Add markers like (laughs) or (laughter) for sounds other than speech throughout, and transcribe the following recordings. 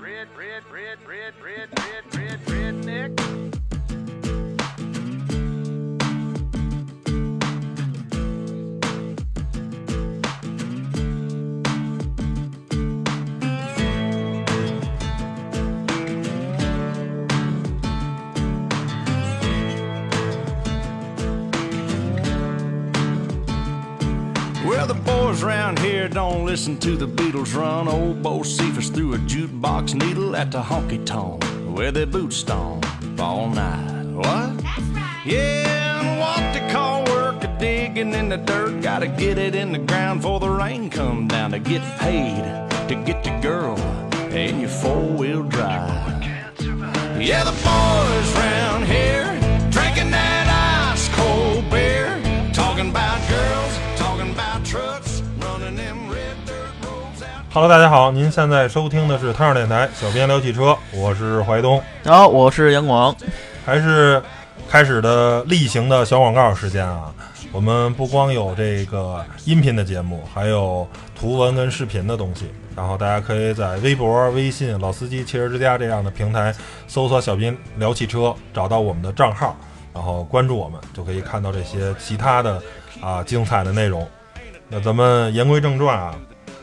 red, red, red, red, round here don't listen to the Beatles run. Old Bo Cephas threw a jukebox needle at the honky tonk where their boots stomp all night. What? That's right. Yeah, and what they call work a digging in the dirt. Gotta get it in the ground before the rain come down to get paid to get the girl in your four wheel drive. Yeah, the boys round here drinking that ice cold beer, talking about Hello，大家好，您现在收听的是汤上电台，小编聊汽车，我是怀东，然后我是杨广，还是开始的例行的小广告时间啊。我们不光有这个音频的节目，还有图文跟视频的东西。然后大家可以在微博、微信、老司机汽车之家这样的平台搜索“小编聊汽车”，找到我们的账号，然后关注我们，就可以看到这些其他的啊精彩的内容。那咱们言归正传啊，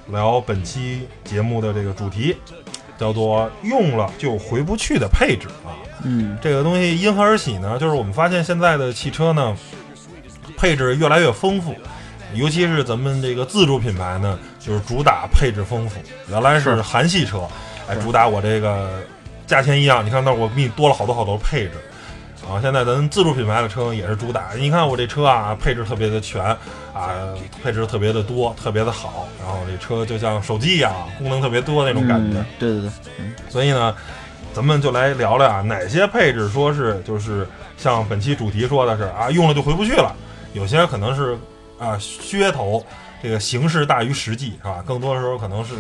聊本期节目的这个主题，叫做“用了就回不去的配置”啊。嗯，这个东西因何而起呢？就是我们发现现在的汽车呢，配置越来越丰富，尤其是咱们这个自主品牌呢，就是主打配置丰富。原来是是韩系车，哎，主打我这个价钱一样，你看那我给你多了好多好多配置。啊，现在咱自主品牌的车也是主打，你看我这车啊，配置特别的全，啊，配置特别的多，特别的好，然后这车就像手机一样，功能特别多那种感觉。嗯对对对，所以呢，咱们就来聊聊啊，哪些配置说是就是像本期主题说的是啊，用了就回不去了，有些可能是啊噱头，这个形式大于实际是吧？更多的时候可能是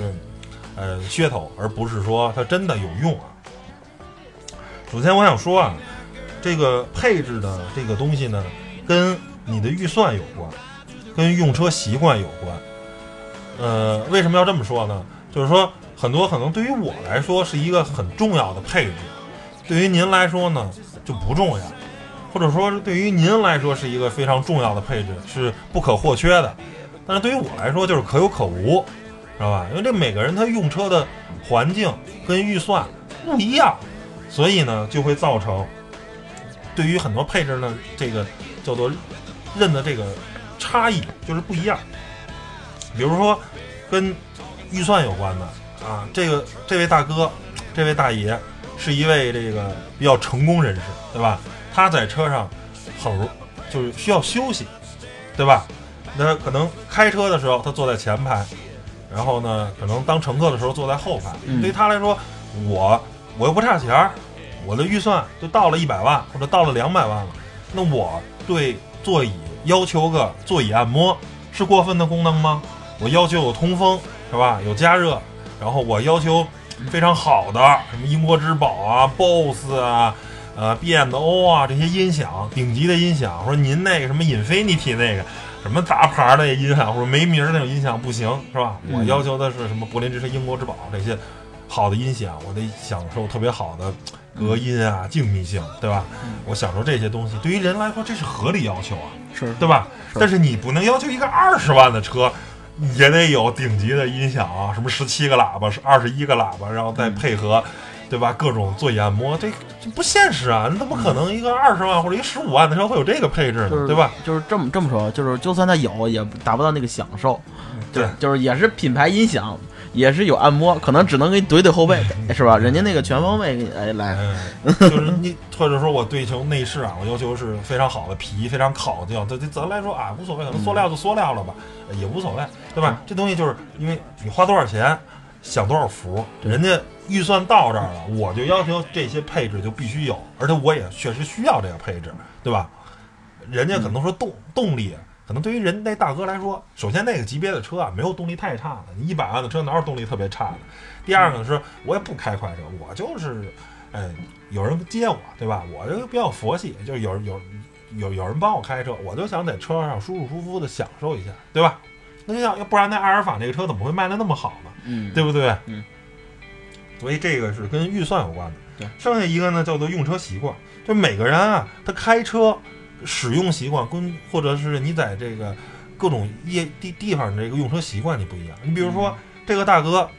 呃噱头，而不是说它真的有用啊。首先我想说啊，这个配置的这个东西呢，跟你的预算有关，跟用车习惯有关。呃，为什么要这么说呢？就是说，很多可能对于我来说是一个很重要的配置，对于您来说呢就不重要，或者说对于您来说是一个非常重要的配置，是不可或缺的。但是对于我来说就是可有可无，知道吧？因为这每个人他用车的环境跟预算不一样，所以呢就会造成对于很多配置呢这个叫做认的这个差异就是不一样。比如说跟预算有关的啊，这个这位大哥，这位大爷是一位这个比较成功人士，对吧？他在车上很就是需要休息，对吧？那可能开车的时候他坐在前排，然后呢，可能当乘客的时候坐在后排。对于他来说，我我又不差钱儿，我的预算就到了一百万或者到了两百万了，那我对座椅要求个座椅按摩是过分的功能吗？我要求有通风是吧？有加热，然后我要求非常好的什么英国之宝啊、BOSS 啊、呃 B&O 啊这些音响，顶级的音响，说您那个什么 Infinity 那个什么杂牌的音响或者没名儿那种音响不行是吧？嗯我要求的是什么柏林之声、英国之宝这些好的音响，我得享受特别好的隔音啊、静谧性，对吧？我享受这些东西，对于人来说这是合理要求啊。是对吧？但是你不能要求一个二十万的车也得有顶级的音响啊，什么十七个喇叭，是二十一个喇叭，然后再配合，对吧？各种座椅按摩，这这不现实啊！你怎么可能一个二十万或者一个十五万的车会有这个配置呢？就是对吧？？就是这么这么说，就是就算它有，也达不到那个享受。对，就是也是品牌音响，也是有按摩，可能只能给你怼怼后背，是吧？人家那个全方位给你哎来，嗯，(laughs) 就是你，或者说我对求内饰啊，我要求是非常好的皮，非常考究。对对，咱来说啊，无所谓，可能塑料就塑料了吧，也无所谓，对吧？这东西就是因为你花多少钱，享多少福，人家预算到这儿了，我就要求这些配置就必须有，而且我也确实需要这个配置，对吧？人家可能说动动力。可能对于人那大哥来说，首先那个级别的车啊，没有动力太差的。你一百万的车哪有动力特别差的？第二个是，我也不开快车，我就是，哎，有人接我，对吧？我就比较佛系，就是有有有有人帮我开车，我就想在车上舒舒服服的享受一下，对吧？那就像要不然那阿尔法那个车怎么会卖的那么好呢？嗯，对不对？嗯。所以这个是跟预算有关的。对，剩下一个呢叫做用车习惯，就每个人啊，他开车使用习惯跟或者是你在这个各种业地地方的这个用车习惯你不一样。你比如说、这个大哥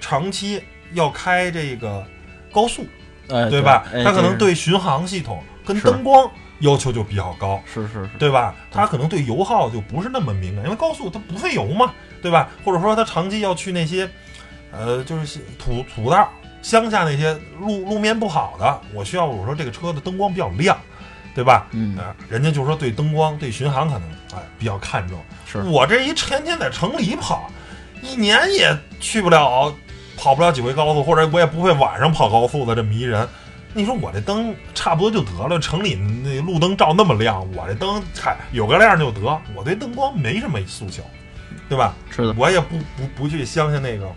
长期要开这个高速，哎，对吧？哎他可能对巡航系统跟灯光要求就比较高。是是是，对吧？他可能对油耗就不是那么敏感，因为高速它不费油嘛，对吧？或者说他长期要去那些，呃，就是土土道、乡下那些路路面不好的，我需要我说这个车的灯光比较亮，对吧？嗯啊、人家就说对灯光、对巡航可能哎比较看重。是我这一天天在城里跑，一年也去不了，跑不了几回高速，或者我也不会晚上跑高速的这么一人。你说我这灯差不多就得了，城里那路灯照那么亮，我这灯嗨有个亮就得，我对灯光没什么诉求，对吧？是的，我也不不不去乡下那个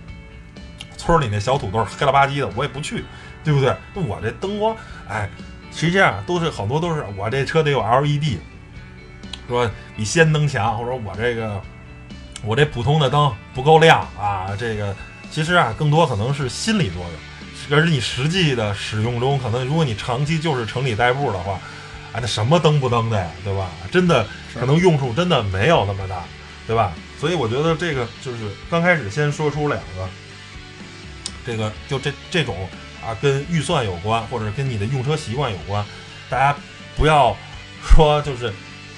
村里那小土豆黑了吧唧的，我也不去，对不对？我这灯光，哎，实际上都是好多都是我这车得有 LED，说比氙灯强，或者我这个我这普通的灯不够亮啊，这个其实啊更多可能是心理作用，而你实际的使用中，可能如果你长期就是城里代步的话，哎，那什么灯不灯的呀，对吧？真的可能用处真的没有那么大，对吧？所以我觉得这个就是刚开始先说出两个，这个就这这种啊，跟预算有关，或者跟你的用车习惯有关，大家不要说就是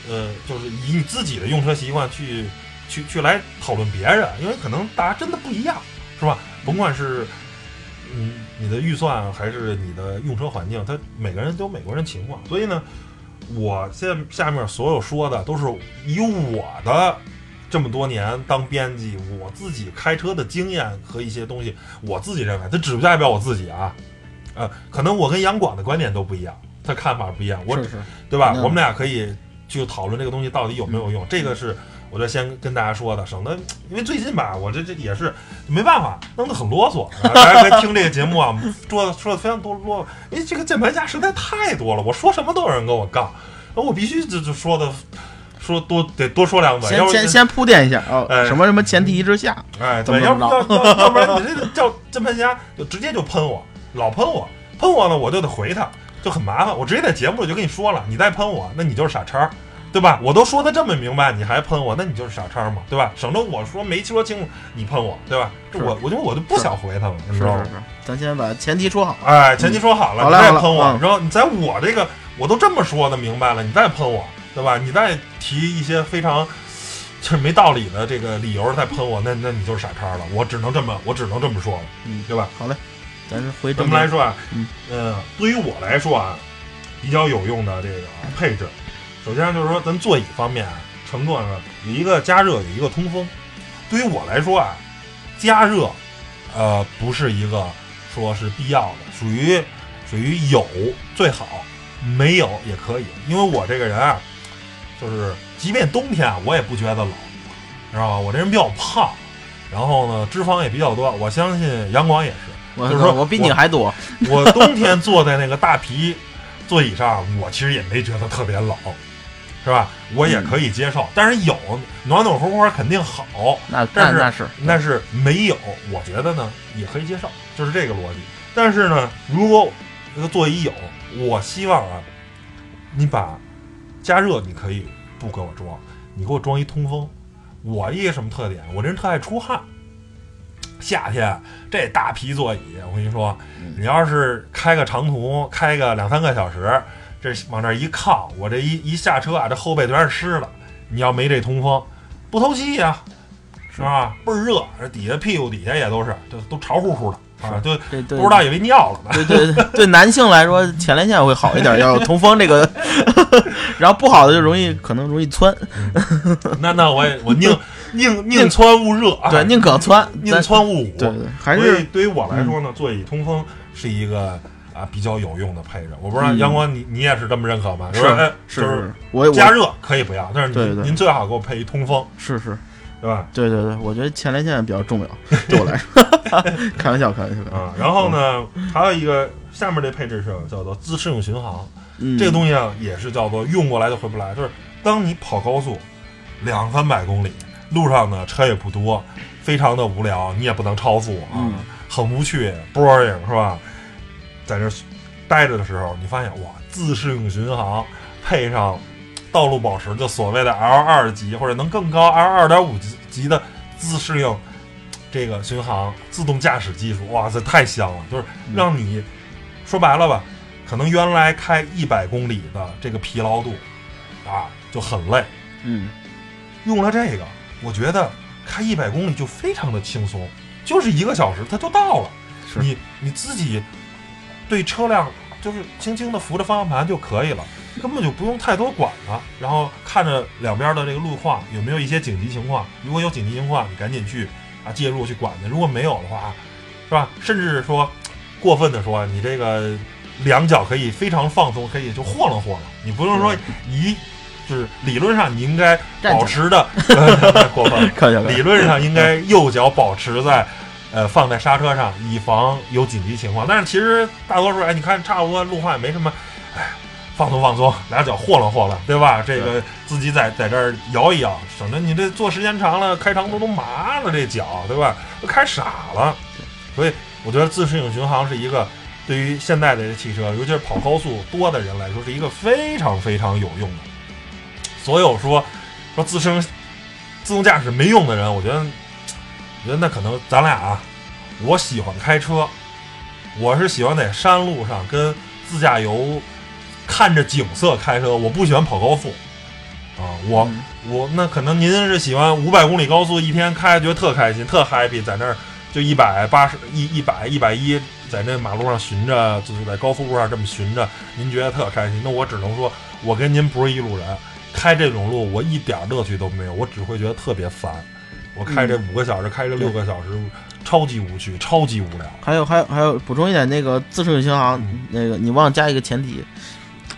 呃，就是以你自己的用车习惯去去去来讨论别人，因为可能大家真的不一样，是吧？甭管是嗯你的预算还是你的用车环境，它每个人都有每个人情况，所以呢，我现在下面所有说的都是以我的这么多年当编辑，我自己开车的经验和一些东西，我自己认为，它只不代表我自己啊，呃，可能我跟杨广的观点都不一样，他看法不一样，我是是，对吧？嗯我们俩可以去讨论这个东西到底有没有用，这个是我就先跟大家说的，省得因为最近吧，我这这也是没办法，弄得很啰嗦。啊大家可以听这个节目啊，(laughs) 说的说的非常多啰，因为这个键盘侠实在太多了，我说什么都有人跟我杠，那我必须这就说的说多得多说两嘴，先先先铺垫一下啊，哎什么什么前提之下，哎，怎么着，要怎不然你这个叫键盘侠就直接就喷我，老喷我，喷我呢我就得回他，就很麻烦。我直接在节目里就跟你说了，你再喷我，那你就是傻叉儿，对吧？我都说的这么明白，你还喷我，那你就是傻叉儿嘛，对吧？省得我说没说清楚，你喷我，对吧？这我我就我就不想回他了，你知道吗是是是？，咱先把前提说好，哎，前提说好了，你再喷我，嗯你知道你在我这个我都这么说的明白了，你再喷我，对吧？你再提一些非常就是没道理的这个理由再喷我，那那你就是傻叉了。我只能这么，我只能这么说了，嗯，对吧？好嘞，咱是回咱们来说啊，嗯呃，对于我来说啊，比较有用的这个配置，首先就是说咱座椅方面啊，乘坐呢有一个加热，有一个通风。对于我来说啊，加热，呃，不是一个说是必要的，属于属于有最好，没有也可以。因为我这个人啊，就是即便冬天啊，我也不觉得冷，知道吧？我这人比较胖，然后呢，脂肪也比较多。我相信杨广也是。我就是说我比你还多，我冬天坐在那个大皮座椅上，我其实也没觉得特别冷，是吧？我也可以接受。但是有暖暖和和肯定好，那那但是那是但是没有，我觉得呢也可以接受，就是这个逻辑。但是呢，如果这个座椅有，我希望啊，你把加热你可以不给我装，你给我装一通风。我一个什么特点？我这人特爱出汗。夏天这大皮座椅，我跟你说，你要是开个长途，开个两三个小时，这往这一靠，我这一一下车啊，这后背全是湿的。你要没这通风，不透气呀、是吧？倍儿热，这底下屁股底下也都是，都都潮乎乎的啊，就对对，不知道以为尿了呢。对对对，对男性来说，前列腺会好一点，(laughs) 要有通风这个，(laughs) 然后不好的就容易可能容易窜，那那我也我 (laughs) 宁宁宁窜勿热啊，对，宁可窜，宁窜勿捂。对对，还是对于我来说呢，座椅通风是一个啊比较有用的配置。我不知道嗯阳光你你也是这么认可吗？是是我我加热可以不要，但是您最好给我配一通风，是是，对吧？对对对，我觉得前列腺比较重要，(laughs) 对我来说，开玩笑开玩笑，开玩笑啊，然后呢，还有一个下面这配置是叫做自适应巡航，嗯，这个东西啊也是叫做用过来就回不来，就是当你跑高速两三百公里，路上呢车也不多，非常的无聊，你也不能超速啊。嗯很无趣，boring 是吧？在这待着的时候，你发现哇，自适应巡航配上道路保持，就所谓的 L 二级或者能更高 L 二点五级级的自适应这个巡航自动驾驶技术，哇塞，太香了！就是让你、说白了吧，可能原来开一百公里的这个疲劳度啊就很累，嗯，用了这个，我觉得开一百公里就非常的轻松，就是一个小时它就到了。是你你自己对车辆就是轻轻的扶着方向盘就可以了，根本就不用太多管了。然后看着两边的这个路况有没有一些紧急情况，如果有紧急情况，你赶紧去啊介入去管它；如果没有的话，是吧？甚至说过分的说，你这个两脚可以非常放松，可以就晃楞晃楞，你不用说一。就是理论上你应该保持的，呃过分理论上应该右脚保持在，呃，放在刹车上，以防有紧急情况。但是其实大多数，哎，你看差不多路况也没什么，哎，放松放松，俩脚霍楞霍楞，对吧？这个自己在在这儿摇一摇，省得你这坐时间长了，开长途都麻了，这脚，对吧？都开傻了。所以我觉得自适应巡航是一个对于现在的这汽车，尤其是跑高速多的人来说，是一个非常非常有用的。所有说说自身自动驾驶没用的人，我觉得，我觉得那可能咱俩啊，我喜欢开车，我是喜欢在山路上跟自驾游看着景色开车，我不喜欢跑高速啊，我、嗯我那可能您是喜欢五百公里高速一天开，觉得特开心，特 happy，在那儿就一百八十一一百一百一，在那马路上巡着，就是在高速路上这么巡着，您觉得特开心。那我只能说，我跟您不是一路人，开这种路我一点乐趣都没有，我只会觉得特别烦。我开这五个小时，开这六个小时，超级无趣，超级无聊。还有还有还有，补充一点，那个自适应巡航，嗯那个你忘了加一个前提，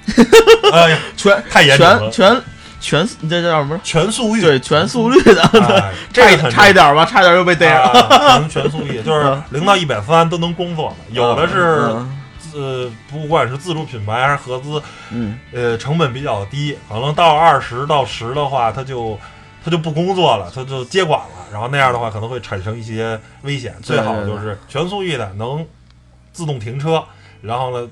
(laughs) 哎呀，全 (laughs) 太严全全全，这叫什么？全速域，对，全速率的，哎 (laughs) 这差一点吧，差一点又被逮了。啊全全速域，就是嗯零到一百三都能工作的，有的是嗯自不管是自主品牌还是合资，嗯，呃，成本比较低，可能到二十到十的话，它就它就不工作了，它就接管了，然后那样的话可能会产生一些危险。最好就是全速域的能自动停车，然后呢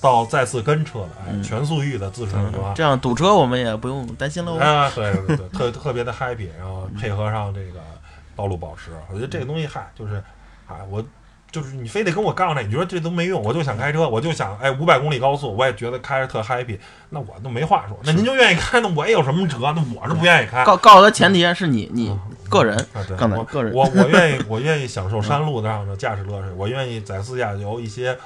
到再次跟车的，哎，嗯全速域的自适应巡航。这样堵车我们也不用担心喽。啊，对对对，特特别的 happy，然后配合上这个道路保持，我觉得这个东西嗨，就是，啊，我就是你非得跟我杠这，你说这都没用，我就想开车，我就想哎五百公里高速，我也觉得开着特 happy，那我都没话说。那您就愿意开，那我也有什么辙？那我是不愿意开。告告诉他前提是你你个人，啊，对，我个人我我愿意，(laughs) 我愿意享受山路上的驾驶乐趣，我愿意在自驾游一些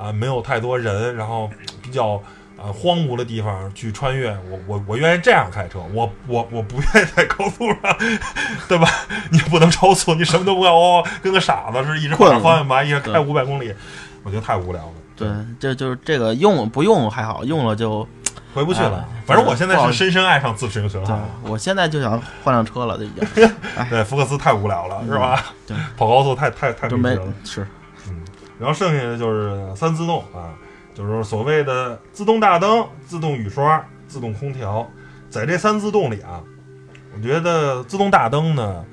啊没有太多人，然后比较啊荒芜的地方去穿越，我我我愿意这样开车，我我我不愿意在高速上，(laughs) 对吧？你不能超速，你什么都不干，哦，跟个傻子似的，一直困了把方向盘，一直开对五百公里，我觉得太无聊了。对，这就是这个用不用还好，用了就回不去了哎。反正我现在是深深爱上自适应巡航了。(laughs) 我现在就想换辆车了，都已经 (laughs) 对，福克斯太无聊了，是吧？对，跑高速太太太没劲了。是然后剩下的就是三自动啊，就是所谓的自动大灯、自动雨刷、自动空调。在这三自动里啊，我觉得自动大灯呢，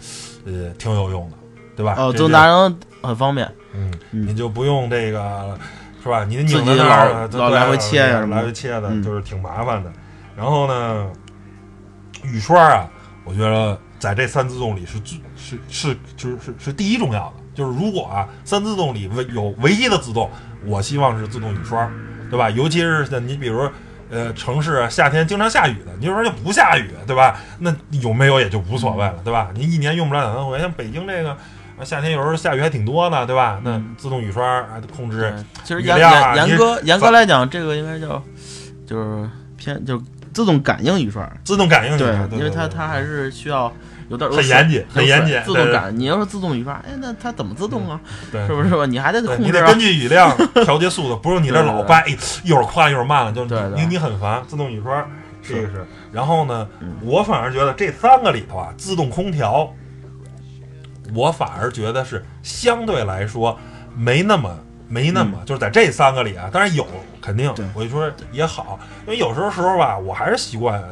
呃，挺有用的，对吧？哦，自动大，灯很方便，嗯，嗯你就不用这个，是吧？你拧自己在那儿老老来回切呀什么来回切的，嗯就是挺麻烦的。然后呢，雨刷啊，我觉得在这三自动里是最是是就是是是第一重要的。就是如果啊，三自动里唯有唯一的自动，我希望是自动雨刷，对吧？尤其是像你比如呃城市啊夏天经常下雨的，你就说就不下雨，对吧？那有没有也就无所谓了，对吧？你一年用不了两三回，像北京这个。啊夏天有时候下雨还挺多的，对吧？那嗯自动雨刷还得控制对，其实严严严格严格来讲，这个应该叫就是偏就是自动感应雨刷，自动感应雨对刷，，因为它它还是需要有点很严谨很严谨对对自动感。你要是自动雨刷，哎，那它怎么自动啊？对是不是吧？你还得你得根。据雨量调节速度，不是你这老掰，哎一会儿快一会儿慢了，就对对你你很烦。自动雨刷这个是，然后呢嗯，我反而觉得这三个里头啊，自动空调，我反而觉得是相对来说没那么没那么，就是在这三个里啊，当然有肯定，我就说也好，因为有时候时候吧，我还是习惯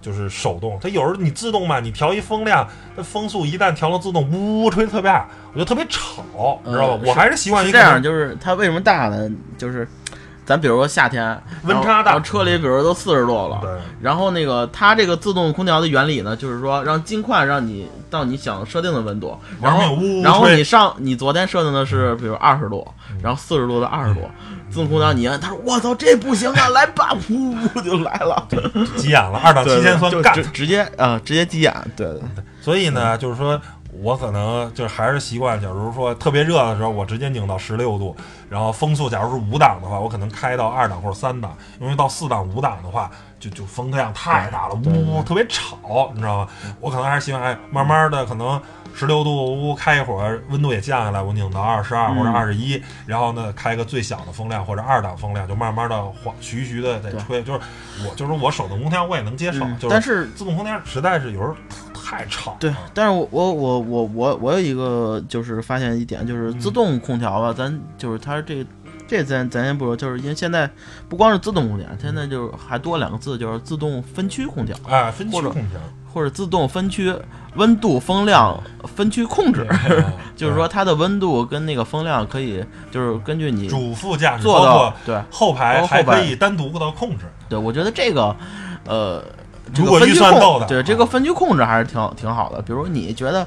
就是手动，它有时候你自动吧，你调一风量，它风速一旦调到自动，呜呜吹得特别大，我觉得特别吵，你知道吧？嗯我还是习惯于是这样，就是它为什么大呢？就是咱比如说夏天 (laughs) 温差大车里比如说都四十度了，对然后那个它这个自动空调的原理呢，就是说让尽快让你到你想设定的温度，然后然后你上你昨天设定的是比如二十度，然后四十度到二十度，自动空调你按，他说我操这不行啊，来吧，噗就来了，急眼了，二档七千算干就直。直接啊直接急眼，对对所以呢，就是说我可能就是还是习惯，假如说特别热的时候，我直接拧到十六度，然后风速假如是五档的话，我可能开到二档或者三档，因为到四档、五档的话，就就风量太大了，呜呜特别吵，你知道吗？我可能还是希望哎，慢慢的可能。十六度呜开一会儿，温度也降下来，我拧到二十二或者二十一，然后呢开个最小的风量或者二档风量，就慢慢的缓徐徐的在吹。就是我就是我手动空调我也能接受，嗯就是但是自动空调实在是有时候太吵了。对，但是我我我我我我有一个就是发现一点，就是自动空调吧，咱就是它这这咱咱先不说，就是因为现在不光是自动空调，现在就是还多两个字，就是自动分区空调哎，分区空调，或者自动分区温度风量分区控制 (laughs) (laughs) 就是说它的温度跟那个风量可以就是根据你主副驾驶做到包括对后排后排还可以单独的控制。对，我觉得这个呃。这如果预个分区算够的啊控对这个分区控制还是挺挺好的。比如你觉得，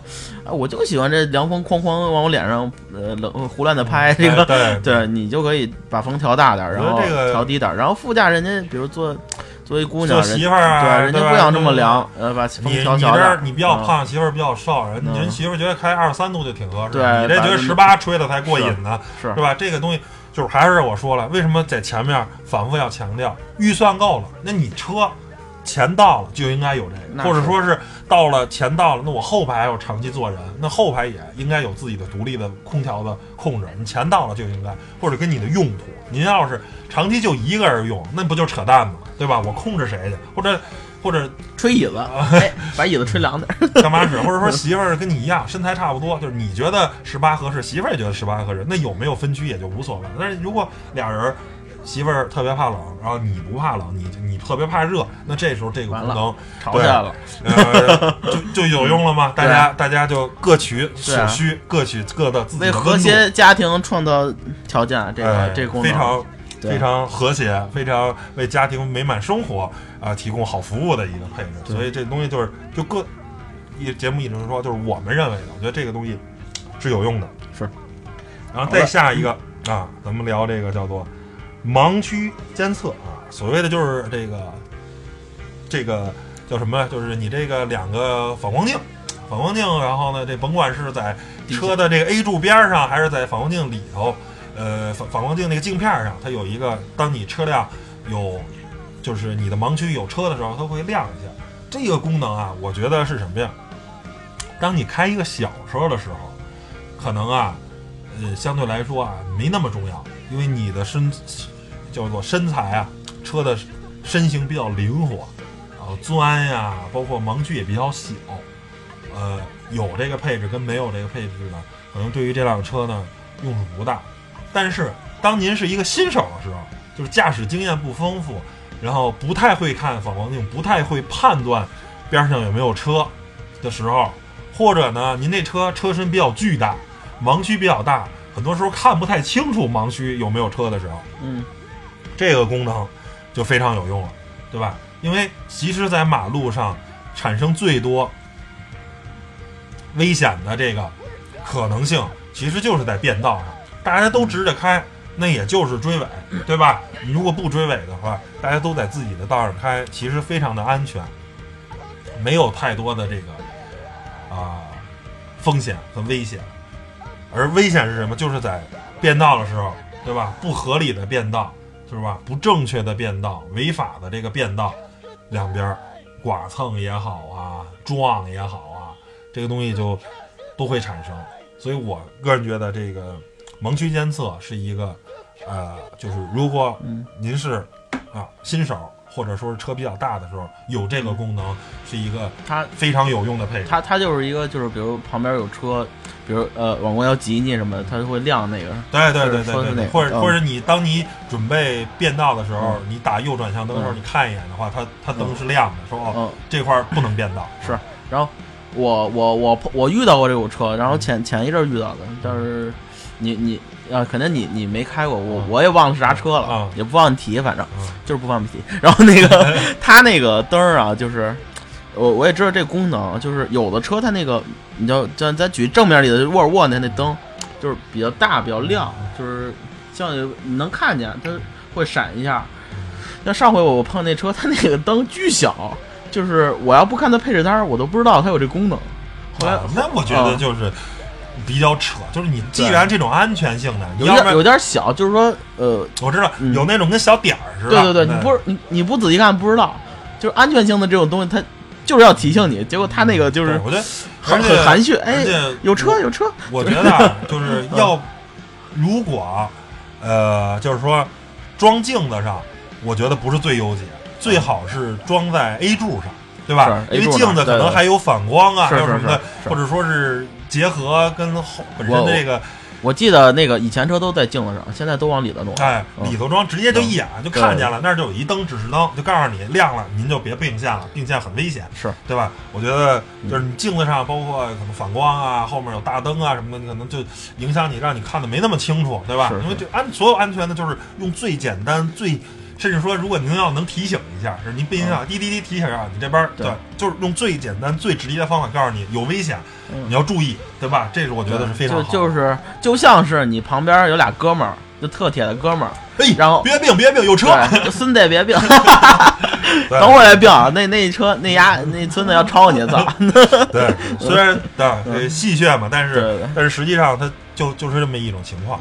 啊，我就喜欢这凉风哐哐往我脸上呃冷胡乱的拍，(laughs) 这个哎对对你就可以把风调大点儿，然后调低点儿，然后副驾人家比如坐作为姑娘，媳妇儿啊对，人家不想这么凉，呃，把风你调小点儿你这儿。你比较嗯，胖，媳妇儿比较瘦，人嗯人媳妇儿觉得开二十三度就挺合适，对你这觉得把十八吹的才过瘾呢，是是吧？这个东西就是还是我说了，为什么在前面反复要强调，预算够了，那你车钱到了就应该有这个，或者说是到了钱到了，那我后排要长期坐人，那后排也应该有自己的独立的空调的控制，你钱到了就应该，或者跟你的用途，您要是长期就一个人用，那不就扯淡吗？对吧？我控制谁去，或者或者 (laughs) 吹椅子，啊哎，把椅子吹凉点儿。干嘛使？或者说媳妇儿跟你一样，身材差不多，就是你觉得十八合适，媳妇儿也觉得十八合适，那有没有分区也就无所谓。但是如果俩人媳妇儿特别怕冷，然后你不怕冷，你你特别怕热，那这时候这个功能吵起来了，呃就就有用了吗？(laughs) 大家大家就各取所需，各取各的自己为和。谐家庭创造条件，这个哎这个功能非常非常和谐，非常为家庭美满生活啊、提供好服务的一个配置。所以这东西就是就各一节目一直说，就是我们认为的，我觉得这个东西是有用的。是，然后再下一个啊，咱们聊这个叫做盲区监测啊，所谓的就是这个这个叫什么呀？就是你这个两个反光镜。反光镜，然后呢，这甭管是在车的这个 A 柱边上，还是在反光镜里头，呃，反反光镜那个镜片上，它有一个，当你车辆有，就是你的盲区有车的时候，它会亮一下。这个功能啊，我觉得是什么呀？当你开一个小车的时候，可能啊，呃，相对来说啊，没那么重要，因为你的身叫做身材啊，车的身形比较灵活，然后钻呀，包括盲区也比较小，呃，有这个配置跟没有这个配置呢，可能对于这辆车呢用处不大。但是当您是一个新手的时候，就是驾驶经验不丰富，然后不太会看反光镜，不太会判断边上有没有车的时候，或者呢，您这车车身比较巨大，盲区比较大，很多时候看不太清楚盲区有没有车的时候，嗯，这个功能就非常有用了，对吧？因为其实，在马路上产生最多危险的这个可能性，其实就是在变道上，大家都直着开，那也就是追尾，对吧？你如果不追尾的话，大家都在自己的道上开，其实非常的安全，没有太多的这个啊、风险和危险。而危险是什么？就是在变道的时候，对吧？不合理的变道，是吧？不正确的变道，违法的这个变道，两边儿剐蹭也好啊，撞也好啊，这个东西就都会产生。所以我个人觉得这个盲区监测是一个，呃，就是如果您是啊新手或者说是车比较大的时候，有这个功能是一个它非常有用的配置。它它就是一个就是比如旁边有车，比如呃往过要挤你什么的，它就会亮那个。对对对对对或者或者你当你准备变道的时候，你打右转向灯的时候，嗯你看一眼的话，它它灯是亮的，说哦嗯，这块儿不能变道。是，然后我我我我遇到过这种车，然后前前一阵儿遇到的，但是你你啊，可能你你没开过，我嗯我也忘了是啥车了，啊也不忘提，反正嗯就是不方便提。然后那个 (laughs) 它那个灯儿啊，就是我我也知道这功能，就是有的车它那个，你就咱咱举正面里的沃尔沃那那灯，就是比较大比较亮，就是像你能看见它会闪一下。那上回我我碰那车，它那个灯巨小，就是我要不看它配置单儿，我都不知道它有这功能。后来啊那我觉得啊就是比较扯，就是你既然这种安全性的，你有点要不然有点小，就是说呃，我知道嗯。有那种跟小点儿似的。对对对，你不是你你不仔细看不知道，就是安全性的这种东西，它就是要提醒你，结果它那个就是我觉得很很含蓄，哎，有车有车，我觉得啊，就是要如果呃，就是说装镜子上，我觉得不是最优解，最好是装在 A 柱上，对吧？因为镜子可能还有反光啊，是还有什么的，或者说是结合跟后本身我的这个我记得那个以前车都在镜子上，现在都往里头弄。哎嗯里头装，直接就一眼就看见了，那儿就有一灯指示灯，就告诉你亮了，您就别并线了，并线很危险。是对吧？我觉得就是你镜子上，包括可能反光啊，后面有大灯啊什么的，你可能就影响你，让你看的没那么清楚，对吧？是是因为就安所有安全的，就是用最简单、最甚至说，如果您要能提醒一下，是您并线滴滴滴提醒啊，你这边对对，就是用最简单、最直接的方法告诉你有危险，嗯你要注意，对吧？这是我觉得是非常好的。就就是就像是你旁边有俩哥们儿，就特铁的哥们儿，哎，然后别病别病，有车，孙子别并，对等会儿再病啊！那那车那丫那孙子要超你，操！(laughs) 对，虽然 (laughs) 对呃戏谑嘛，但是但是实际上他就就是这么一种情况。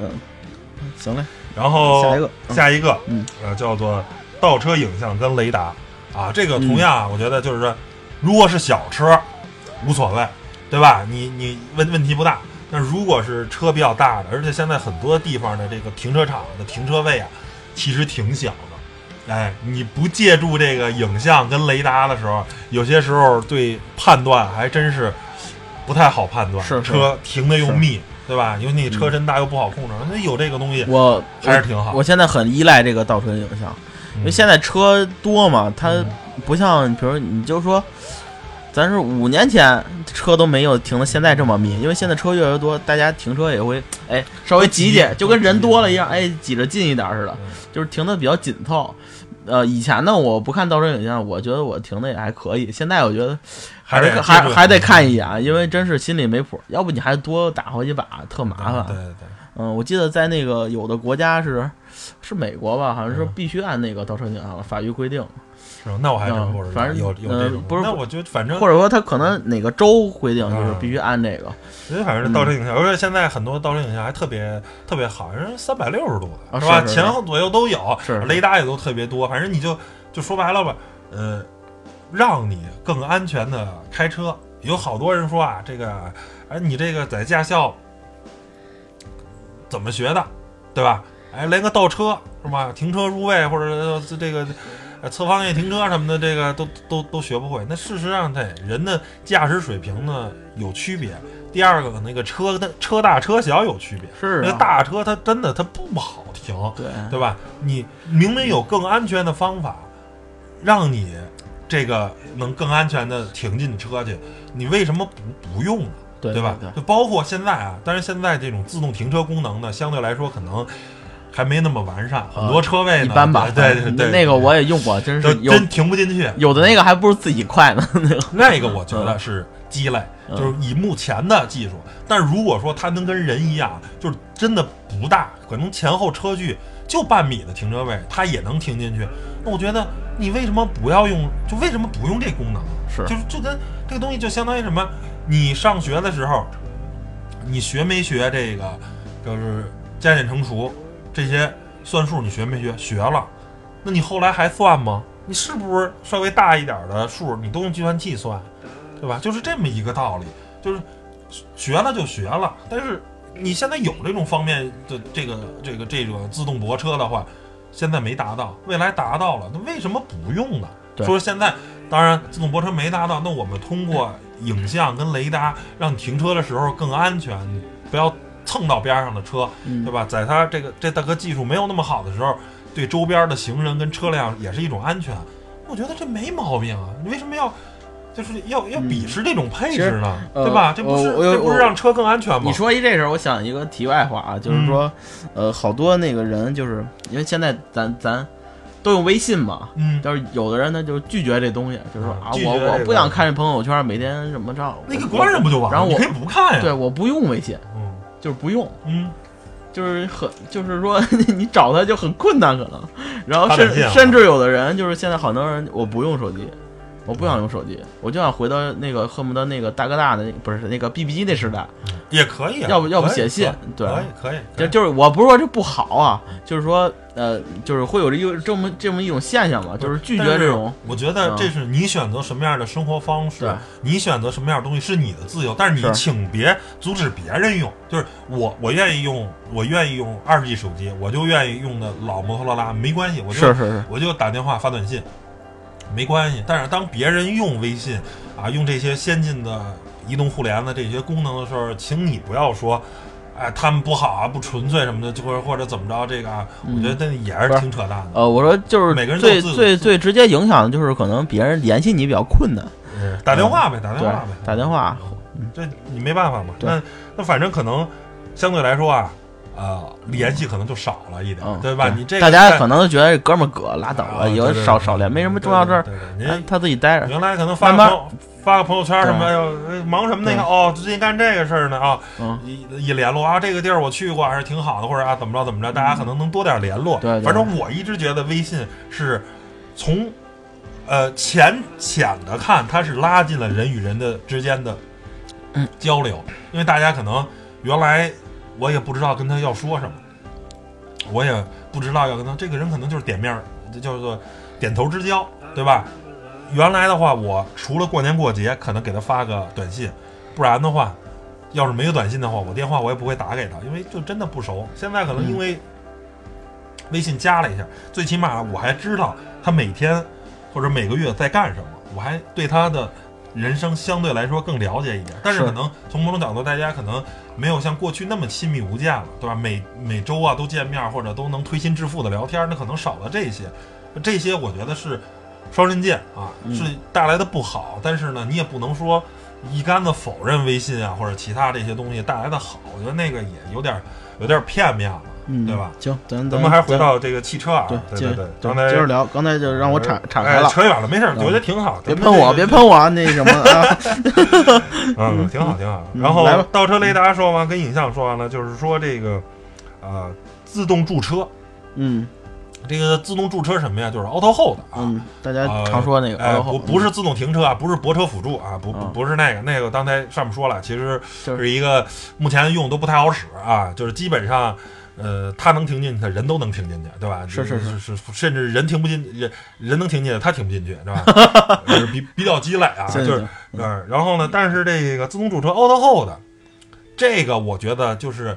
行嘞，然后下一个嗯下一个，嗯呃，叫做倒车影像跟雷达啊，这个嗯同样啊我觉得就是说，如果是小车无所谓，对吧？你你问问题不大。但如果是车比较大的，而且现在很多地方的这个停车场的停车位啊，其实挺小的。哎，你不借助这个影像跟雷达的时候，有些时候对判断还真是不太好判断。车停的又密，对吧？因为你车身大又不好控制，那有这个东西我还是挺好。我现在很依赖这个倒车影像，因为现在车多嘛，它嗯不像，比如你就说，咱是五年前车都没有停的现在这么密，因为现在车越来越多，大家停车也会哎稍微挤挤，就跟人多了一样，哎挤着近一点似的，就是停的比较紧凑。呃，以前呢，我不看倒车影像，我觉得我停的也还可以。现在我觉得还得还还得看一眼，因为真是心里没谱。要不你还多打好几把，特麻烦。对对对，嗯，我记得在那个有的国家是是美国吧，好像是必须按那个倒车影像法律规定，是吧？那我还真不知道，嗯反正有有这种，呃不是那我觉得反正或者说他可能哪个州规定就是嗯必须按这个因为反正倒车影像，而且现在很多倒车影像还特别特别好，人三百六十度的，是是是前后左右都有，雷达也都特别多，反正你就就说白了吧，呃，让你更安全的开车。有好多人说啊，这个哎，你这个在驾校怎么学的，对吧？哎，连个倒车是吧？停车入位或者呃这个呃侧方位停车什么的，这个都都都学不会。那事实上，对人的驾驶水平呢有区别。第二个，那个车的车大车小有区别。是啊，那大车它真的它不好停，对对吧？你明明有更安全的方法，让你这个能更安全的停进车去，你为什么不不用呢？对吧？就包括现在啊，但是现在这种自动停车功能呢，相对来说可能还没那么完善，很多车位呢啊一般吧，对对对，那个我也用过，真是有真停不进去。有的那个还不如自己快呢，(laughs) 那个那个我觉得是鸡肋，嗯就是以目前的技术，但是如果说它能跟人一样，就是真的不大，可能前后车距就半米的停车位，它也能停进去。那我觉得你为什么不要用？就为什么不用这功能？是就是就跟这个东西就相当于什么？你上学的时候，你学没学这个？就是加减乘除这些算术，你学没学？学了。那你后来还算吗？你是不是稍微大一点的数，你都用计算器算，对吧？就是这么一个道理，就是学了就学了。但是你现在有这种方面的这个这个这个自动泊车的话，现在没达到，未来达到了，那为什么不用呢？说现在当然自动泊车没达到，那我们通过影像跟雷达，让你停车的时候更安全，你不要蹭到边上的车，嗯对吧？在它这个这大哥技术没有那么好的时候，对周边的行人跟车辆也是一种安全。我觉得这没毛病啊，你为什么要就是要要鄙视这种配置呢？呃对吧？这不是这不是让车更安全吗？你说一这事儿，我想一个题外话啊，就是说，嗯呃，好多那个人就是因为现在咱咱都用微信嘛，嗯，但是有的人呢就拒绝这东西，就是说啊，我我不想看这朋友圈，每天什么着，那个关上不就完了？然后我你可以不看呀。对，我不用微信，嗯就是不用，嗯，就是很就是说 (laughs) 你找他就很困难可能，然后甚甚至有的人就是现在好多人我不用手机。我不想用手机，我就想回到那个恨不得那个大哥大的那不是那个 BB 机那时代，也可以啊，要不要不写信对。可以可以，就就是我不是说这不好啊，就是说呃，就是会有这一这么这么一种现象吧，就是拒绝这种。我觉得这是你选择什么样的生活方式，对。你选择什么样的东西是你的自由，但是你请别阻止别人用。就是我我愿意用，我愿意用二 G 手机，我就愿意用的老摩托罗拉，没关系，我就是是是，我就打电话发短信，没关系。但是当别人用微信啊，用这些先进的移动互联的这些功能的时候，请你不要说。哎，他们不好啊，不纯粹什么的，就或者或者怎么着，这个啊，我觉得也是挺扯淡的。呃，我说就是每个人最最最直接影响的就是可能别人联系你比较困难，嗯打电话呗，打电话呗，，打电话，这你没办法嘛。那那反正可能相对来说啊，呃，联系可能就少了一点，嗯，对吧？你这个大家可能觉得这哥们儿葛拉倒了，有少少联，没什么重要事儿，对对您他自己待着。原来可能发朋友发个朋友圈什么，忙什么那个哦，最近干这个事儿呢啊，嗯，一一联络啊，这个地儿我去过，还是挺好的，或者啊怎么着怎么着，大家可能能多点联络。嗯对对反正我一直觉得微信是从呃浅浅的看，它是拉近了人与人的之间的嗯交流，因为大家可能原来我也不知道跟他要说什么，我也不知道要跟他这个人可能就是点面叫做点头之交，对吧？原来的话，我除了过年过节可能给他发个短信，不然的话，要是没有短信的话，我电话我也不会打给他，因为就真的不熟。现在可能因为微信加了一下，最起码我还知道他每天或者每个月在干什么，我还对他的人生相对来说更了解一点。但是是可能从某种角度，大家可能没有像过去那么亲密无间了，对吧？每每周啊都见面，或者都能推心置腹的聊天，那可能少了这些。这些我觉得是双刃剑啊，嗯是带来的不好。但是呢，你也不能说一竿子否认微信啊或者其他这些东西带来的好。我觉得那个也有点有点片面了，嗯，对吧？行，咱咱们还是回到这个汽车啊，对对对刚才接着聊，刚才就让我岔岔开哎了，扯远了，没事我觉得挺好。别喷我，别喷我啊，那什么啊 (laughs) (laughs) 嗯，挺好，挺好。嗯然后倒车雷达说完，跟影像说完了，就是说这个呃自动驻车，嗯这个自动驻车什么呀？就是 auto hold 啊。嗯，大家呃常说那个，不不是自动停车啊，不是泊车辅助啊，不不嗯不是那个，那个刚才上面说了，其实就是是一个目前用都不太好使啊，就是基本上，呃，他能停进去，人都能停进去，对吧？是是是是，甚至人停不进，人人能停进去，他停不进去，对吧？(laughs) 是比比较鸡肋啊，就是嗯，然后呢，但是这个自动驻车 auto hold 这个，我觉得就是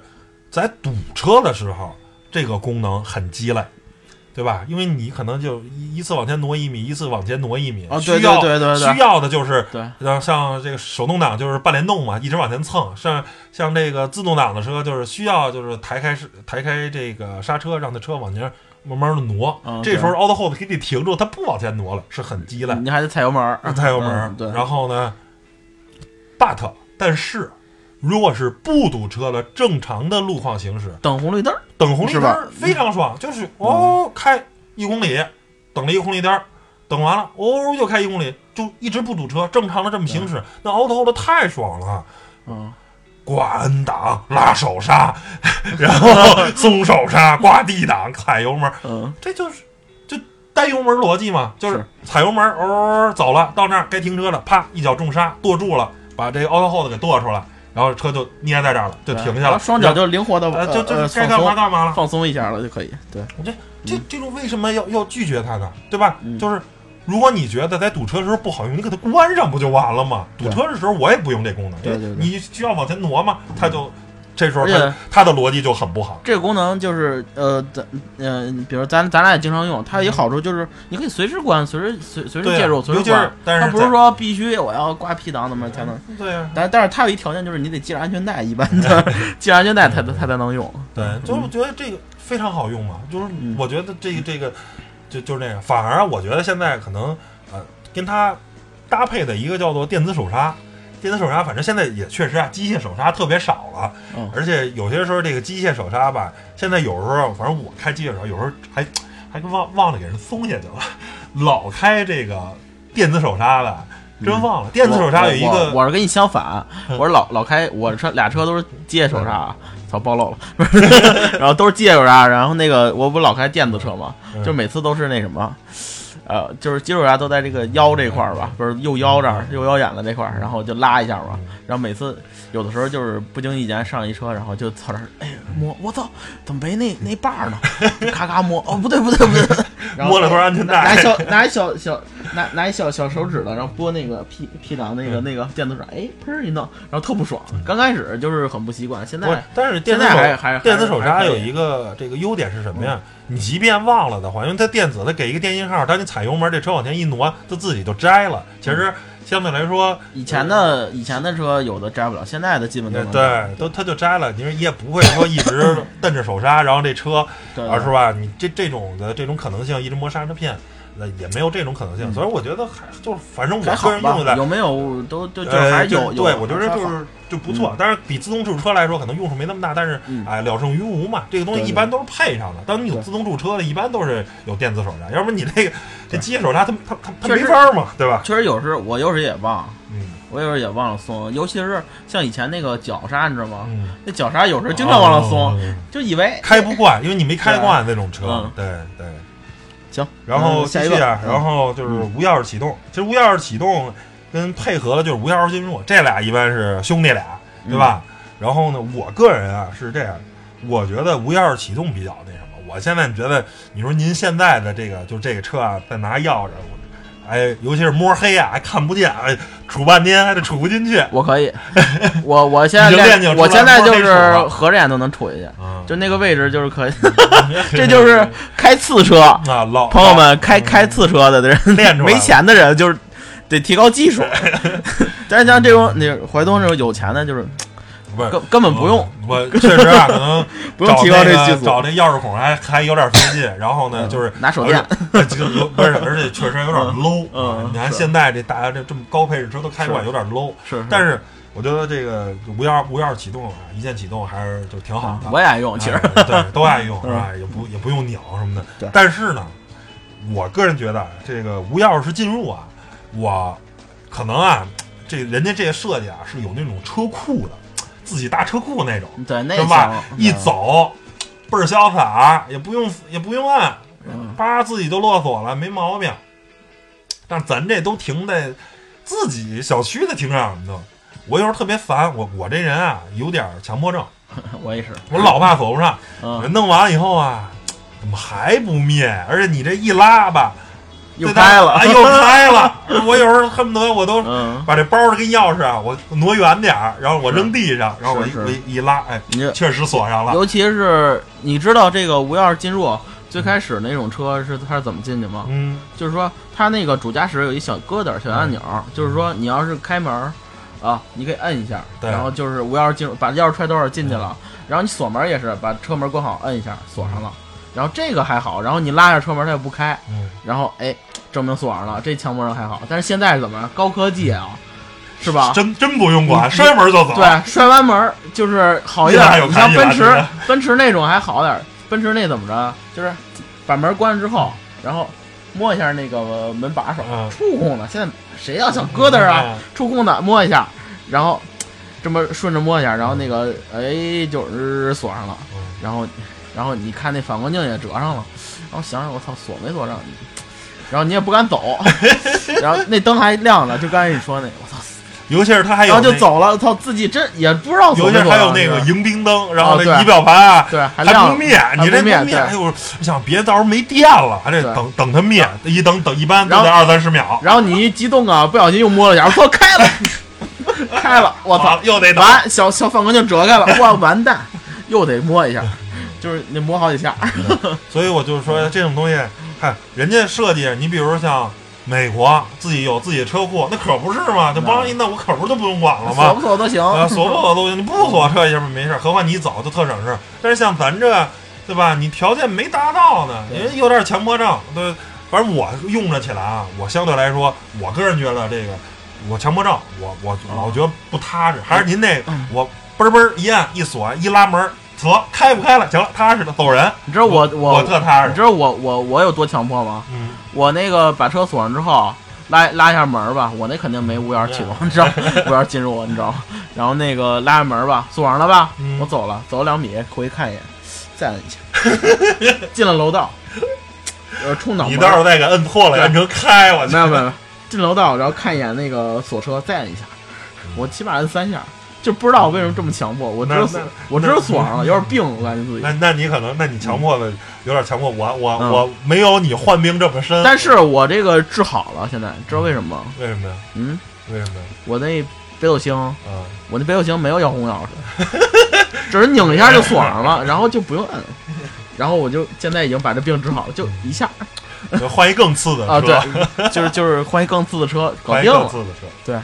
在堵车的时候，这个功能很鸡肋。对吧？因为你可能就一一次往前挪一米，一次往前挪一米，哦对需要对对对对需要的就是对，像像这个手动挡就是半联动嘛，一直往前蹭。像像这个自动挡的车，就是需要就是抬开是抬开这个刹车，让它车往前慢慢的挪。嗯这时候 auto hold 给你停住，它不往前挪了，是很鸡肋。你还得踩油门，踩油门、嗯对，然后呢，but 但是如果是不堵车了正常的路况行驶，等红绿灯儿，等红绿灯儿非常爽，就是哦开一公里，等了一个红绿灯儿，等完了哦又开一公里，就一直不堵车，正常的这么行驶，那 auto hold 太爽了。嗯，挂 N 档、拉手刹，(laughs) 然后松手刹、挂 D 档、踩油门，嗯，这就是就单油门逻辑嘛，就是是。踩油门，哦，走了，到那儿该停车了，啪一脚重刹，跺住了，把这个 auto hold 给跺出来，然后车就捏在这儿了，就停下了，双脚就灵活的呃就就呃该干嘛干嘛了。放松一下了就可以，对，这这这种为什么要要拒绝它呢？对吧？嗯就是如果你觉得在堵车的时候不好用，你给它关上不就完了吗？堵车的时候我也不用这功能，对对对你需要往前挪嘛，它就这时候而且他他的逻辑就很不好。这个功能就是呃，咱呃，比如咱咱俩也经常用，它有一好处就是你可以随时关，随时随随时介入，随尤其是时关。但是它不是说必须我要挂 P 档怎么才能，对呀、但但是它有一条件就是你得系上安全带，一般的 (laughs) 系上安全带才它才能用。对，就是我觉得这个非常好用嘛，就是嗯我觉得这个这个就就是那样。反而我觉得现在可能呃跟它搭配的一个叫做电子手刹。电子手刹，反正现在也确实啊，机械手刹特别少了，嗯而且有些时候这个机械手刹吧，现在有时候反正我开机械手刹，有时候还还忘忘了给人松下去了，老开这个电子手刹了，真忘了。电子手刹有一我我个，我是跟你相反，嗯 (laughs) 我是老老开我车俩车都是机械手刹，操暴露了，然后都是机械手刹，然后那个我不老开电子车嘛，嗯就每次都是那什么。呃，就是机械手刹都在这个腰这块儿吧，不是右腰这儿、右腰眼子这块儿，然后就拉一下嘛，然后每次有的时候就是不经意间上一车，然后就操这儿，哎摸，我操，怎么没那那把呢？咔咔摸，哦不对不对不对，然 (laughs) 后摸了包安全带拿拿小拿一小小拿拿一小小手指头，然后拨那个 P P 档那个那个电子手，哎砰儿一弄，然后特不爽。刚开始就是很不习惯，现在，但是电子现在还手还还电子手刹还有一个这个优点是什么呀？你即便忘了的话，因为它电子的给一个电信号，当你踩油门，这车往前一挪，它自己就摘了。其实相对来说，以前的以前的车有的摘不了，现在的基本都对能摘。对，都它就摘了。你说你也不会说一直 (laughs) 蹬着手刹，然后这车对啊是吧？你这这种的这种可能性，一直磨刹车片，那也没有这种可能性。所以我觉得还就是，反正我个人用的，有没有都都就呃，还是有对，我觉得就是就不错。但是比自动驻车来说，可能用处没那么大，但是嗯哎，了胜于无嘛。这个东西一般都是配上的。当你有自动驻车的，一般都是有电子手刹，要不然你这个这机械手刹，它它它它没法嘛，对吧？确实有时我有时也忘，嗯我有时也忘了松，尤其是像以前那个脚刹，你知道吗？嗯，那脚刹有时候经常忘了松，哦就以为开不惯，因为你没开惯那种车嗯。对对。行。然后嗯下一个继续啊，嗯然后就是无钥匙启动。其实无钥匙启动跟配合的就是无钥匙进入，这俩一般是兄弟俩，对吧？嗯然后呢，我个人啊是这样，我觉得无钥匙启动比较那什么。我现在觉得，你说您现在的这个就这个车啊，再拿钥匙，我哎，尤其是摸黑啊，还看不见，哎，杵半天还得杵不进去。我可以，我我现在 (laughs) 练就我现在就是合着眼都能杵下去，啊，就那个位置就是可以，(laughs) 这就是开次车，啊，老朋友们开开次车的人，练出来没钱的人就是得提高技术。(laughs) 但是像这种那怀东这种有钱的，就是根根本不用我我确实啊，可能 (laughs) 不用提高找那个这技术找这钥匙孔还还有点费劲。然后呢，嗯就是拿手电不是，而且确实有点 low 嗯啊。你看现在这大家这这么高配置车都开惯，有点 low。是，但是我觉得这个无钥无钥匙启动啊，一键启动还是就挺好的。我也爱用，其实哎对都爱用是嗯吧？也不也不用拧什么的。对但是呢，我个人觉得这个无钥匙进入啊，我可能啊，这人家这个设计啊是有那种车库的，自己搭车库那种，对那是吧？一走倍儿潇洒，也不用也不用按，嗯叭自己就落锁了，没毛病。但是咱这都停在自己小区的停车场的，我有时候特别烦。我我这人啊有点强迫症，(laughs) 我也是，我老怕锁不上。嗯，弄完以后啊，怎么还不灭？而且你这一拉吧，又对它开了啊，又开了。(laughs) 我有时候恨不得我都嗯，把这包儿跟钥匙啊，我挪远点儿，然后我扔地上，然后我一是我一一拉，哎，你这确实锁上了。尤其是你知道这个无钥匙进入最开始那种车是它是怎么进去吗？嗯。就是说它那个主驾驶有一小疙瘩、小按钮，就是说你要是开门儿啊，你可以摁一下，然后就是无钥匙进入，把钥匙揣兜儿进去了，然后你锁门也是把车门关好，摁一下锁上了，然后这个还好，然后你拉下车门它也不开，嗯，然后哎证明锁上了，这强迫症还好，但是现在是怎么着高科技啊，是吧？真真不用管，摔门就走。对，摔完门就是好一点，像奔驰，奔驰那种还好点儿。奔驰那怎么着？就是把门关了之后，然后摸一下那个门把手，嗯触控的。现在谁要想疙瘩啊？嗯触控的摸一下，然后这么顺着摸一下，然后那个哎就是锁上了，嗯然后然后你看那反光镜也折上了，然后想想我操锁没锁上，然后你也不敢走，(laughs) 然后那灯还亮了，就刚才你说那个我操，尤其是他还有然后就，走了，操自己真也不知道锁尤其还有那个迎宾灯，然后那仪表盘啊。对还还亮不灭，你这不灭，哎呦，我想别到时候没电了，还得等等它灭，一等等一般都得二三十秒。然后你一激动啊，不小心又摸了一下，我操，(laughs) 开了，开了，我操，又得倒完，小小反光镜折开了，哇，完蛋，又得摸一下，就是你磨好几下。所以我就是说，这种东西，看人家设计，你比如像美国自己有自己的车库，那可不是嘛？就帮一弄，我可不是就不用管了吗？锁不锁都行。啊，锁不锁都行，你不锁车一下没事儿，何况你走就特省事。但是像咱这，对吧？你条件没达到呢，对人有点强迫症，对。反正我用着起来啊，我相对来说，我个人觉得这个我强迫症，我我老觉得不踏实。还是您那，嗯我嘣儿嘣儿一按一锁一拉门儿，走开不开了，行了，踏实了，走人。你知道我我我特踏实。你知道我我我有多强迫吗？嗯，我那个把车锁上之后，拉拉一下门吧，我那肯定没无钥匙启动，你知道，无钥匙进入，你知道吗？然后那个拉下门吧，锁上了吧，嗯。我走了，走了两米，回去看一眼，再摁一下，(laughs) 进了楼道，呃，冲脑你门到时候再给摁错了，对。按成开，我去没有没有，没有。进楼道，然后看一眼那个锁车，再摁一下，我起码摁三下，就不知道为什么这么强迫，我知道锁那那，我知道锁上了，有点病，我感觉自己那。那你可能，那你强迫的有点强迫，我我、嗯我没有你患病这么深。但是我这个治好了，现在知道为什么吗？为什么呀？嗯，为什么呀？我那北斗星，啊，我那北斗星没有遥控钥匙，只是拧一下就锁上了，然后就不用摁，然后我就现在已经把这病治好了，就一下 (laughs) 换一更次的车，啊，对，就是就是换一更次的车，(laughs) 搞换一定了。更次的车。对。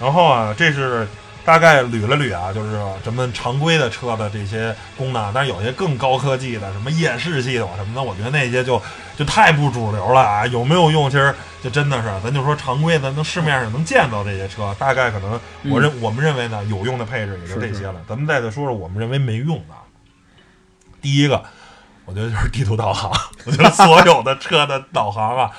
然后啊，这是大概捋了捋啊，就是咱们常规的车的这些功能，但是有些更高科技的，什么夜视系统什么的，我觉得那些就就太不主流了啊！有没有用？其实就真的是，咱就说常规的，能市面上能见到这些车，大概可能我认、我们认为呢有用的配置也就这些了。咱们再再说说我们认为没用的啊。第一个，我觉得就是地图导航。(laughs) 我觉得所有的车的导航啊，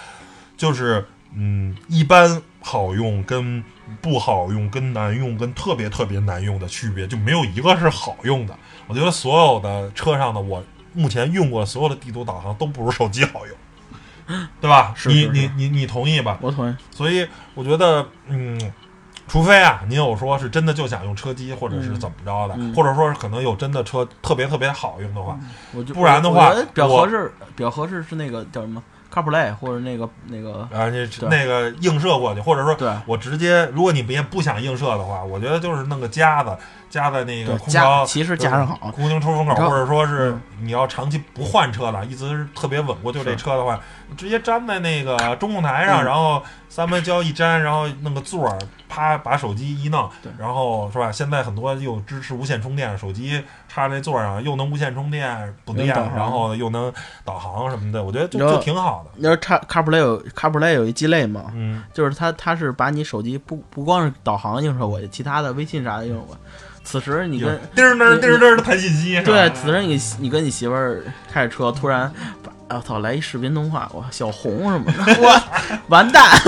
就是嗯，一般好用跟不好用、跟难用、跟特别特别难用的区别，就没有一个是好用的。我觉得所有的车上的我目前用过的所有的地图导航都不如手机好用，(laughs) 对吧？你是是是你你你同意吧？我同意，所以我觉得，嗯，除非啊，您有说是真的就想用车机，或者是怎么着的，嗯或者说是可能有真的车特别特别好用的话，我就不然的话比较合适，比较合适是那个叫什么 CarPlay 或者那个那个啊，这对。那个映射过去，或者说对。我直接，如果你别不想映射的话，我觉得就是弄个夹子夹在那个空调加，其实夹上好，空调出风口，或者说是嗯。你要长期不换车了，一直是特别稳固，就这车的话，直接粘在那个中控台上，嗯。然后三分胶一粘，然后弄个座儿，啪把手机一弄，然后是吧？现在很多又支持无线充电，手机插那座儿上又能无线充电不电，然后又能导航什么的，我觉得就就挺好的。你知道 Car CarPlay 有 CarPlay 有一鸡肋嘛？嗯，就是它它是把你手机不不光是导航映射过去，其他的微信啥的映射过去。此时你跟叮儿叮儿叮儿叮儿的弹信息，对，此时你你跟你媳妇儿开着车，突然把我操来一视频通话，我，小红什么的，我完蛋，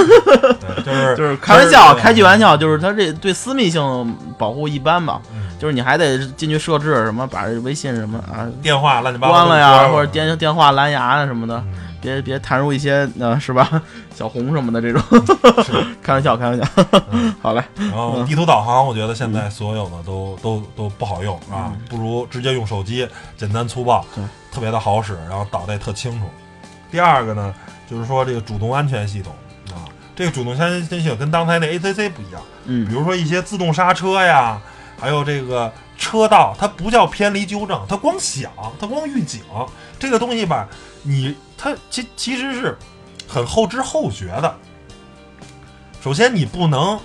就是就是开玩笑，开句玩笑，就是他这对私密性保护一般吧，嗯就是你还得进去设置什么，把这微信什么啊电话乱七八糟关了呀，或者电电话蓝牙啊什么的，嗯。别别弹入一些呃是吧？(laughs) 小红什么的这种，(laughs) 开玩笑开玩笑，嗯。(laughs) 好嘞，然后地图导航，我觉得现在所有的都都都不好用啊嗯，不如直接用手机，简单粗暴对，特别的好使，然后导的也特清楚。第二个呢，就是说这个主动安全系统啊，这个主动安全系统跟刚才那 ACC 不一样，比嗯如说一些自动刹车呀，还有这个车道，它不叫偏离纠正，它光响，它光预警，这个东西吧，你它其其实是很后知后觉的。首先，你不能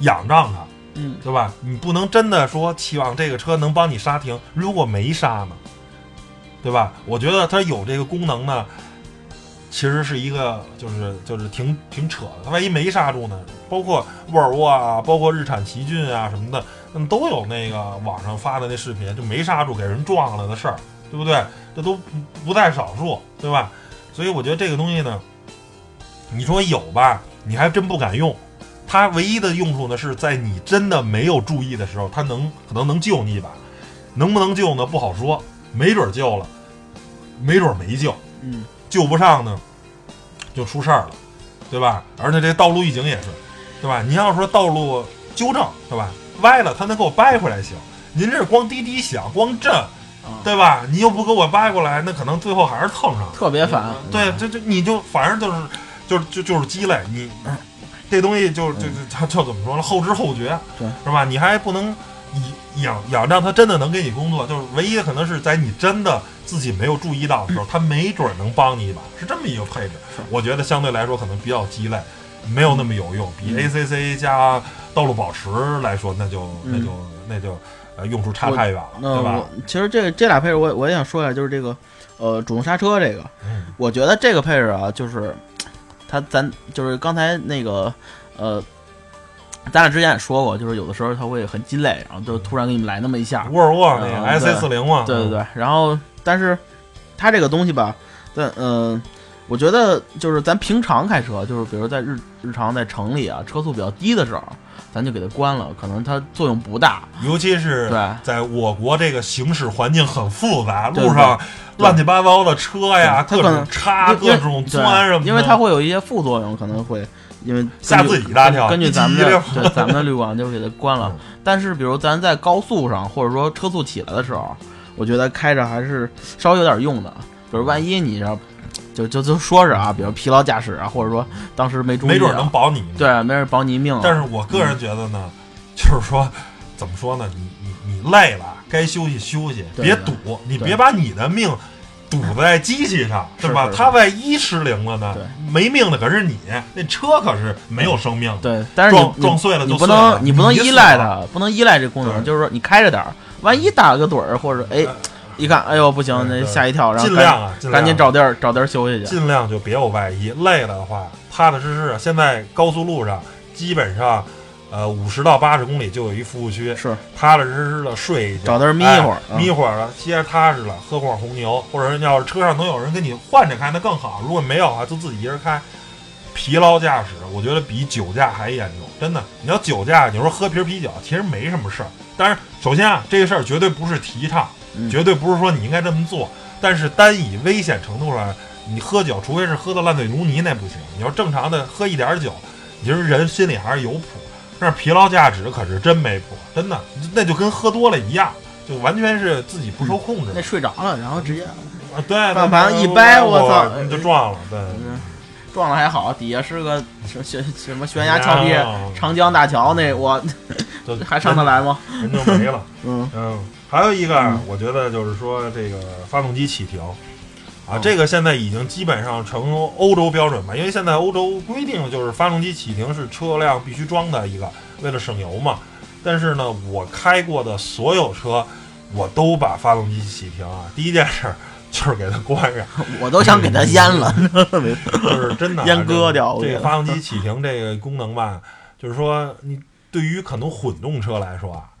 仰仗它，嗯对吧？你不能真的说期望这个车能帮你刹停，如果没刹呢，对吧？我觉得它有这个功能呢，其实是一个就是就是挺挺扯的。他万一没刹住呢？包括沃尔沃啊，包括日产奇骏啊什么的，嗯，都有那个网上发的那视频，就没刹住给人撞了的事儿，对不对？这都不不在少数，对吧？所以我觉得这个东西呢，你说有吧，你还真不敢用。它唯一的用处呢，是在你真的没有注意的时候，它能可能能救你一把，能不能救呢？不好说，没准救了，没准没救，嗯救不上呢，就出事儿了，对吧？而且这道路预警也是，对吧？您要说道路纠正，对吧？歪了，它能给我掰回来行。您这光滴滴响，光震，啊，对吧？你又不给我掰过来，那可能最后还是蹭上。特别烦，对，这这你就反正就是就是就就是鸡肋，你这东西就就就就就怎么说呢？后知后觉，对，是吧？你还不能以仰仰仗它真的能给你工作，就是唯一的可能是在你真的自己没有注意到的时候，它没准儿能帮你一把，是这么一个配置。我觉得相对来说可能比较鸡肋，没有那么有用。比嗯 ACC 加道路保持来说，那就那嗯就那就呃用处差太远了，对吧？其实这这俩配置我我也想说一下，就是这个呃主动刹车这个，嗯我觉得这个配置啊，就是它咱就是刚才那个呃，咱俩之前也说过，就是有的时候他会很鸡肋，然后就突然给你们来那么一下，沃尔沃那个嗯 S 四零嘛，对对对，然后但是它这个东西吧，但嗯、呃我觉得就是咱平常开车，就是比如在日日常在城里啊，车速比较低的时候，咱就给它关了，可能它作用不大。尤其是对在我国这个行驶环境很复杂，路上乱七八糟的车呀，它可能种插、各种对钻什么的，因为它会有一些副作用，可能会因为吓自己一大跳根据咱们的对咱们的滤网就给它关了嗯。但是比如咱在高速上，或者说车速起来的时候，我觉得开着还是稍微有点用的。比如万一你这就就就说是啊，比如疲劳驾驶啊，或者说当时没注意、啊，没准能保你。对，没准保你一命啊。但是我个人觉得呢，就是说，怎么说呢？你你你累了，该休息休息，对对别赌，你别把你的命赌在机器上，是吧？它万一失灵了呢？没命的可是你，那车可是没有生命的。对，但是撞撞碎了就碎了能你不能依赖它，不能依赖这功能。就是说你开着点儿，万一打了个盹儿，或者哎一看，哎呦不行，那吓一跳，然后赶尽量啊，赶紧找地儿找地儿休息去。尽量就别有外衣，累了的话，踏踏实实的。现在高速路上基本上，呃，五十到八十公里就有一服务区，是踏踏实实的睡一觉，找地儿眯一会儿眯一会儿了，歇着踏实了，喝会儿红牛，或者要是车上能有人跟你换着开，那更好。如果没有啊，就自己一人开。疲劳驾驶，我觉得比酒驾还严重，真的。你要酒驾，你说喝瓶啤酒，其实没什么事儿。但是首先啊，这个事儿绝对不是提倡，嗯绝对不是说你应该这么做。但是单以危险程度上，你喝酒，除非是喝的烂醉如泥，那不行。你要正常的喝一点儿酒，其实人心里还是有谱。但是疲劳驾驶可是真没谱，真的，那就跟喝多了一样，就完全是自自己不受控制。那睡着了，然后直接啊，对，半盘一掰我操你就撞了，对。嗯撞了还好，底下是个什悬什么悬崖峭壁啊，长江大桥那我就 (laughs) 还上得来吗？人就没了。嗯嗯，还有一个我觉得就是说这个发动机启停啊哦，这个现在已经基本上成欧洲标准吧，因为现在欧洲规定就是发动机启停是车辆必须装的一个，为了省油嘛。但是呢，我开过的所有车，我都把发动机启停啊，第一件事儿就是给它关上。(laughs) 我都想给它阉了。(laughs) 就是真的啊 (laughs) 阉割掉这个发动机启停这个功能吧，就是说你对于可能混动车来说啊，啊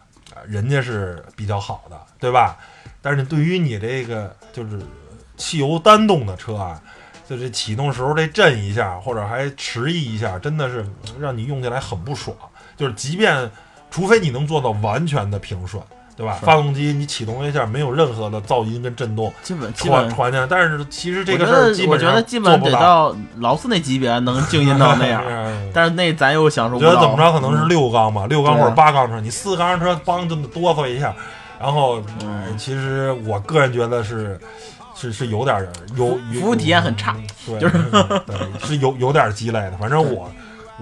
人家是比较好的，对吧？但是对于你这个就是汽油单动的车啊，就是启动时候这震一下，或者还迟疑一下，真的是让你用起来很不爽。就是即便除非你能做到完全的平顺。对吧？发动机你启动一下，没有任何的噪音跟震动基本基本，传传进来，但是其实这个事儿我觉本上得基本。得到劳斯那级别能静音到那样，嗯 (laughs) 但是那咱又享受不到。我觉得怎么着可能是六缸吧，六缸或者八缸车，你四缸车梆这么哆嗦一下，然后、其实我个人觉得是是是有点儿有有服务体验很差，对，就是。对是有有点鸡肋的。反正我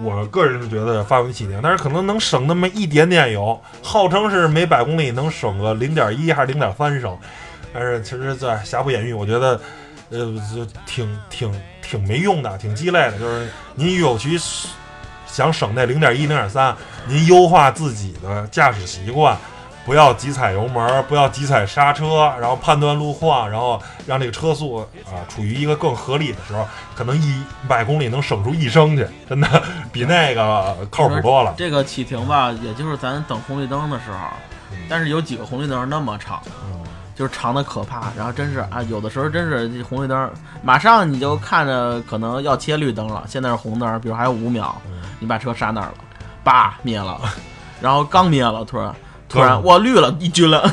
我个人是觉得发动机启停，但是可能能省那么一点点油，号称是每百公里能省个零点一还是零点三升，但是其实，在瑕不掩瑜，我觉得。呃，就挺挺挺没用的，挺鸡肋的。就是您有其想省那零点一、零点三，您优化自己的驾驶习惯，不要急踩油门，不要急踩刹车，然后判断路况，然后让这个车速啊、处于一个更合理的时候，可能一百公里能省出一升去，真的比那个靠谱多了。这个启停吧，也就是咱等红绿灯的时候，但是有几个红绿灯那么长，就是长的可怕。然后真是啊，有的时候真是红绿灯，马上你就看着可能要切绿灯了，现在是红灯，比如还有五秒，你把车刹那儿了，叭灭了，然后刚灭了，突然突然嗯哇绿了，一军了，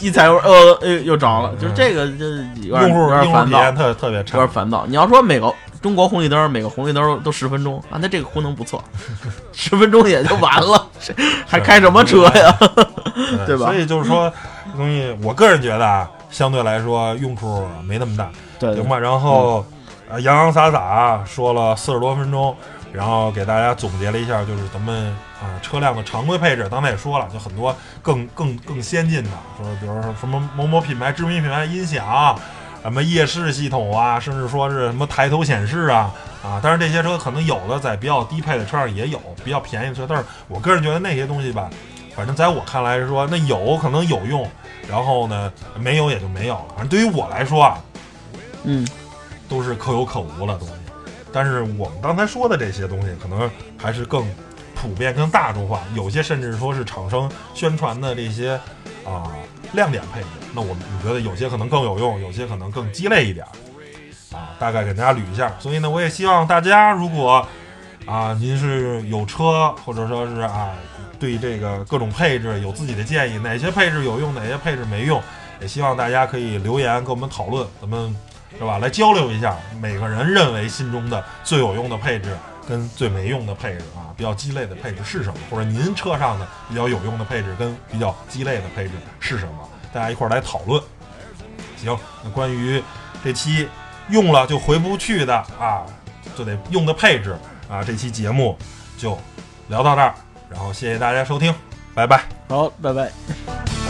一 (laughs) 踩油呃呃又着了，就是这个就有点用户有点用户烦躁。体验特特别有点。烦躁。你要说每个中国红绿灯，每个红绿灯都十分钟啊，那这个功能不错，(laughs) 十分钟也就完了，谁 (laughs) 还开什么车呀？对吧所以就是说，这东西我个人觉得啊，相对来说用处没那么大，对行吧？然后，呃，洋洋洒洒说了四十多分钟，然后给大家总结了一下，就是咱们啊车辆的常规配置，刚才也说了，就很多更更更先进的，说比如说什么某某品牌知名品牌音响，什么夜视系统啊，甚至说是什么抬头显示啊啊，但是这些车可能有的在比较低配的车上也有，比较便宜的车，但是我个人觉得那些东西吧，反正在我看来是说，那有可能有用，然后呢没有也就没有了。反正对于我来说啊，嗯，都是可有可无的东西。但是我们刚才说的这些东西，可能还是更普遍、更大众化，有些甚至说是厂商宣传的这些啊、亮点配置。那我们你觉得有些可能更有用，有些可能更鸡肋一点啊。大概给大家捋一下。所以呢，我也希望大家如果啊您是有车，或者说是啊对这个各种配置有自己的建议，哪些配置有用，哪些配置没用，也希望大家可以留言跟我们讨论，咱们是吧？来交流一下每个人认为心中的最有用的配置跟最没用的配置啊，比较鸡肋的配置是什么？或者您车上的比较有用的配置跟比较鸡肋的配置是什么？大家一块儿来讨论。行，那关于这期用了就回不去的啊，就得用的配置啊，这期节目就聊到这儿，然后谢谢大家收听，拜拜。好，拜拜。